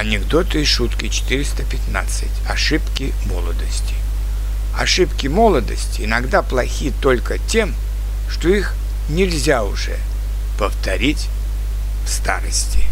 Анекдоты и шутки 415. Ошибки молодости. Ошибки молодости иногда плохи только тем, что их нельзя уже повторить в старости.